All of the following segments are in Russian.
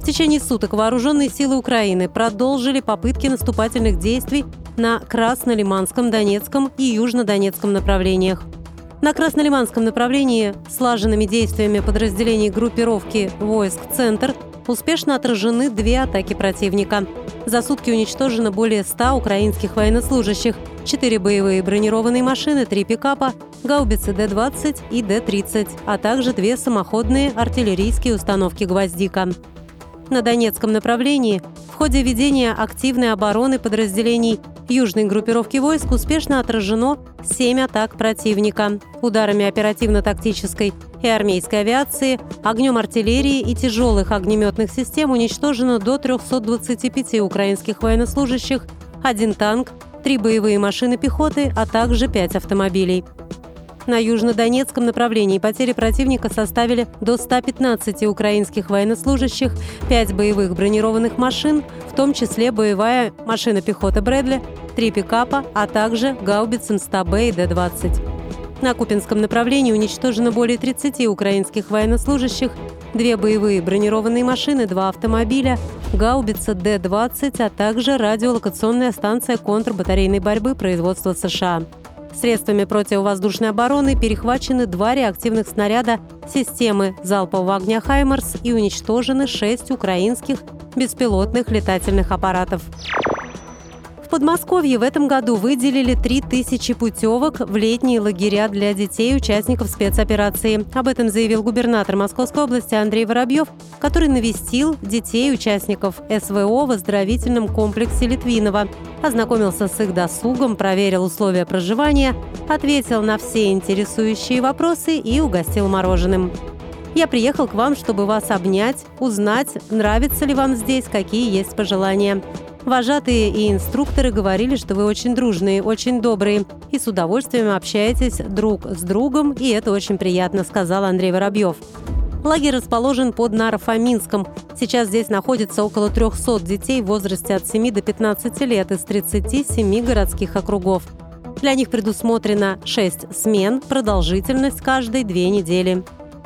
В течение суток вооруженные силы Украины продолжили попытки наступательных действий на Краснолиманском, Донецком и Южнодонецком направлениях. На Краснолиманском направлении слаженными действиями подразделений группировки войск «Центр» успешно отражены две атаки противника. За сутки уничтожено более 100 украинских военнослужащих, 4 боевые бронированные машины, 3 пикапа, гаубицы Д-20 и Д-30, а также две самоходные артиллерийские установки «Гвоздика» на Донецком направлении в ходе ведения активной обороны подразделений южной группировки войск успешно отражено 7 атак противника. Ударами оперативно-тактической и армейской авиации, огнем артиллерии и тяжелых огнеметных систем уничтожено до 325 украинских военнослужащих, один танк, три боевые машины пехоты, а также пять автомобилей. На южнодонецком направлении потери противника составили до 115 украинских военнослужащих, 5 боевых бронированных машин, в том числе боевая машина пехоты Брэдли, 3 пикапа, а также гаубицы МСТА-Б и Д-20. На Купинском направлении уничтожено более 30 украинских военнослужащих, две боевые бронированные машины, два автомобиля, гаубица Д-20, а также радиолокационная станция контрбатарейной борьбы производства США. Средствами противовоздушной обороны перехвачены два реактивных снаряда системы залпового огня «Хаймарс» и уничтожены шесть украинских беспилотных летательных аппаратов. Подмосковье в этом году выделили 3000 путевок в летние лагеря для детей участников спецоперации. Об этом заявил губернатор Московской области Андрей Воробьев, который навестил детей участников СВО в оздоровительном комплексе Литвинова, ознакомился с их досугом, проверил условия проживания, ответил на все интересующие вопросы и угостил мороженым. Я приехал к вам, чтобы вас обнять, узнать, нравится ли вам здесь, какие есть пожелания. Вожатые и инструкторы говорили, что вы очень дружные, очень добрые и с удовольствием общаетесь друг с другом, и это очень приятно, сказал Андрей Воробьев. Лагерь расположен под Нарофоминском. Сейчас здесь находится около 300 детей в возрасте от 7 до 15 лет из 37 городских округов. Для них предусмотрено 6 смен, продолжительность каждой 2 недели.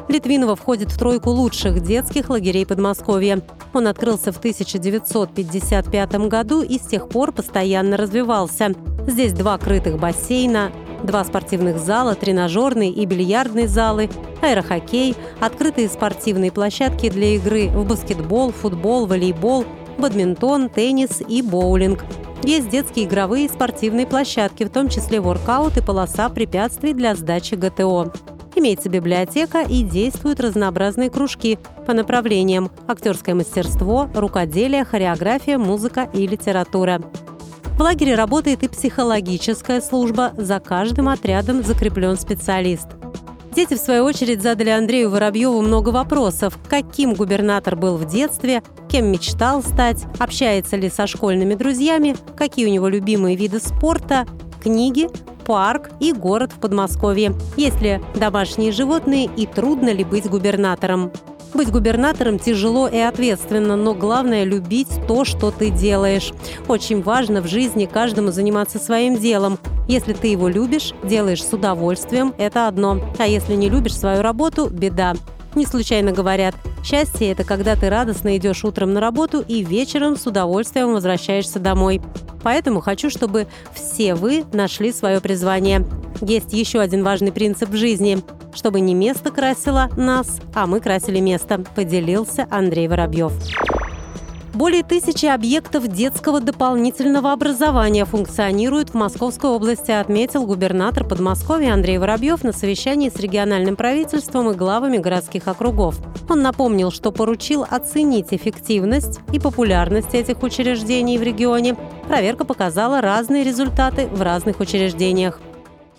Литвинова входит в тройку лучших детских лагерей Подмосковья. Он открылся в 1955 году и с тех пор постоянно развивался. Здесь два крытых бассейна, два спортивных зала, тренажерный и бильярдный залы, аэрохоккей, открытые спортивные площадки для игры в баскетбол, футбол, волейбол, бадминтон, теннис и боулинг. Есть детские игровые и спортивные площадки, в том числе воркаут и полоса препятствий для сдачи ГТО. Имеется библиотека и действуют разнообразные кружки по направлениям актерское мастерство, рукоделие, хореография, музыка и литература. В лагере работает и психологическая служба. За каждым отрядом закреплен специалист. Дети, в свою очередь, задали Андрею Воробьеву много вопросов. Каким губернатор был в детстве, кем мечтал стать, общается ли со школьными друзьями, какие у него любимые виды спорта, книги, парк и город в Подмосковье. Есть ли домашние животные и трудно ли быть губернатором? Быть губернатором тяжело и ответственно, но главное – любить то, что ты делаешь. Очень важно в жизни каждому заниматься своим делом. Если ты его любишь, делаешь с удовольствием – это одно. А если не любишь свою работу – беда. Не случайно говорят, счастье – это когда ты радостно идешь утром на работу и вечером с удовольствием возвращаешься домой. Поэтому хочу, чтобы все вы нашли свое призвание. Есть еще один важный принцип в жизни – чтобы не место красило нас, а мы красили место, поделился Андрей Воробьев. Более тысячи объектов детского дополнительного образования функционируют в Московской области, отметил губернатор Подмосковья Андрей Воробьев на совещании с региональным правительством и главами городских округов. Он напомнил, что поручил оценить эффективность и популярность этих учреждений в регионе. Проверка показала разные результаты в разных учреждениях.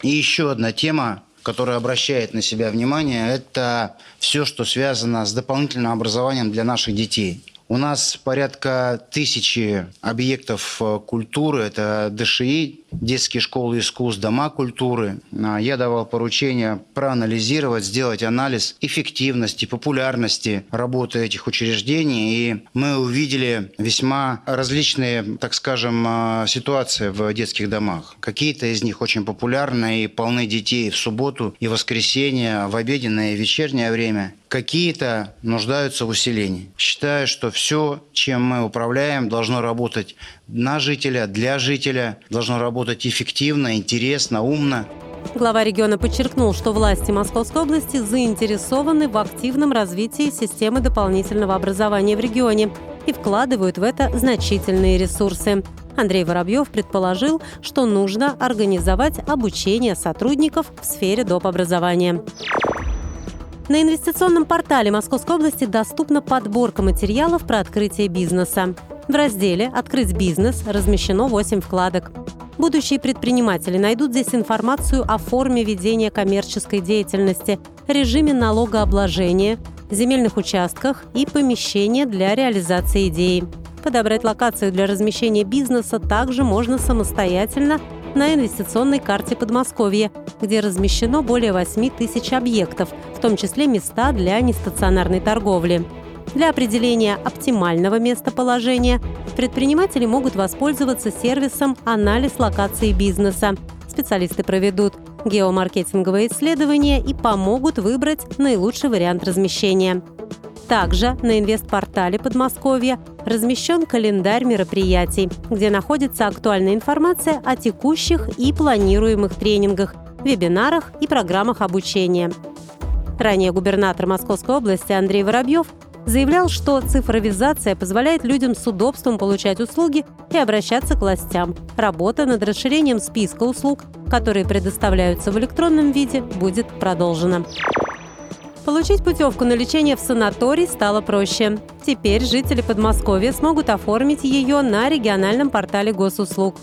И еще одна тема, которая обращает на себя внимание, это все, что связано с дополнительным образованием для наших детей. У нас порядка тысячи объектов э, культуры, это ДШИ, детские школы искусств, дома культуры. А, я давал поручение проанализировать, сделать анализ эффективности, популярности работы этих учреждений. И мы увидели весьма различные, так скажем, а, ситуации в детских домах. Какие-то из них очень популярны и полны детей в субботу и воскресенье, в обеденное и вечернее время какие-то нуждаются в усилении. Считаю, что все, чем мы управляем, должно работать на жителя, для жителя, должно работать эффективно, интересно, умно. Глава региона подчеркнул, что власти Московской области заинтересованы в активном развитии системы дополнительного образования в регионе и вкладывают в это значительные ресурсы. Андрей Воробьев предположил, что нужно организовать обучение сотрудников в сфере доп. образования. На инвестиционном портале Московской области доступна подборка материалов про открытие бизнеса. В разделе «Открыть бизнес» размещено 8 вкладок. Будущие предприниматели найдут здесь информацию о форме ведения коммерческой деятельности, режиме налогообложения, земельных участках и помещения для реализации идеи. Подобрать локацию для размещения бизнеса также можно самостоятельно на инвестиционной карте Подмосковья, где размещено более 8 тысяч объектов, в том числе места для нестационарной торговли. Для определения оптимального местоположения предприниматели могут воспользоваться сервисом «Анализ локации бизнеса». Специалисты проведут геомаркетинговые исследования и помогут выбрать наилучший вариант размещения. Также на инвестпортале Подмосковья размещен календарь мероприятий, где находится актуальная информация о текущих и планируемых тренингах, вебинарах и программах обучения. Ранее губернатор Московской области Андрей Воробьев заявлял, что цифровизация позволяет людям с удобством получать услуги и обращаться к властям. Работа над расширением списка услуг, которые предоставляются в электронном виде, будет продолжена. Получить путевку на лечение в санаторий стало проще. Теперь жители Подмосковья смогут оформить ее на региональном портале госуслуг.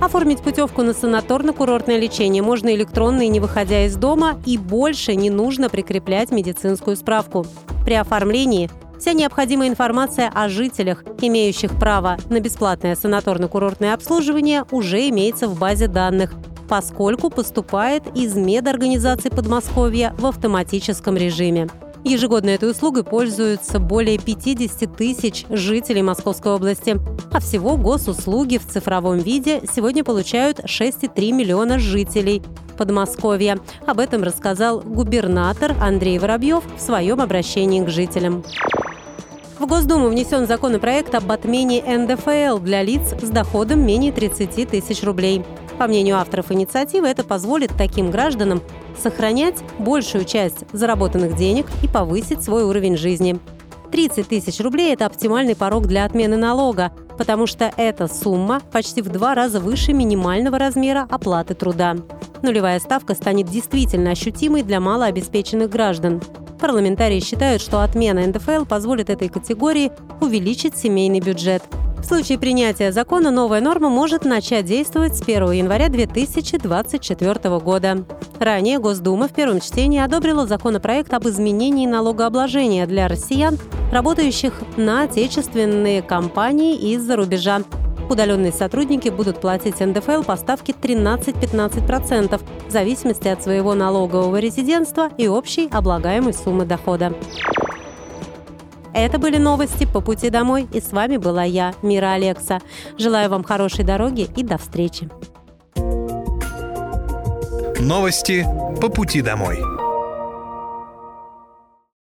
Оформить путевку на санаторно-курортное лечение можно электронно и не выходя из дома, и больше не нужно прикреплять медицинскую справку. При оформлении вся необходимая информация о жителях, имеющих право на бесплатное санаторно-курортное обслуживание, уже имеется в базе данных – поскольку поступает из медорганизации Подмосковья в автоматическом режиме. Ежегодно этой услугой пользуются более 50 тысяч жителей Московской области. А всего госуслуги в цифровом виде сегодня получают 6,3 миллиона жителей Подмосковья. Об этом рассказал губернатор Андрей Воробьев в своем обращении к жителям. В Госдуму внесен законопроект об отмене НДФЛ для лиц с доходом менее 30 тысяч рублей. По мнению авторов инициативы, это позволит таким гражданам сохранять большую часть заработанных денег и повысить свой уровень жизни. 30 тысяч рублей – это оптимальный порог для отмены налога, потому что эта сумма почти в два раза выше минимального размера оплаты труда. Нулевая ставка станет действительно ощутимой для малообеспеченных граждан. Парламентарии считают, что отмена НДФЛ позволит этой категории увеличить семейный бюджет – в случае принятия закона новая норма может начать действовать с 1 января 2024 года. Ранее Госдума в первом чтении одобрила законопроект об изменении налогообложения для россиян, работающих на отечественные компании из-за рубежа. Удаленные сотрудники будут платить НДФЛ по ставке 13-15% в зависимости от своего налогового резидентства и общей облагаемой суммы дохода. Это были новости по пути домой, и с вами была я, Мира Алекса. Желаю вам хорошей дороги и до встречи. Новости по пути домой.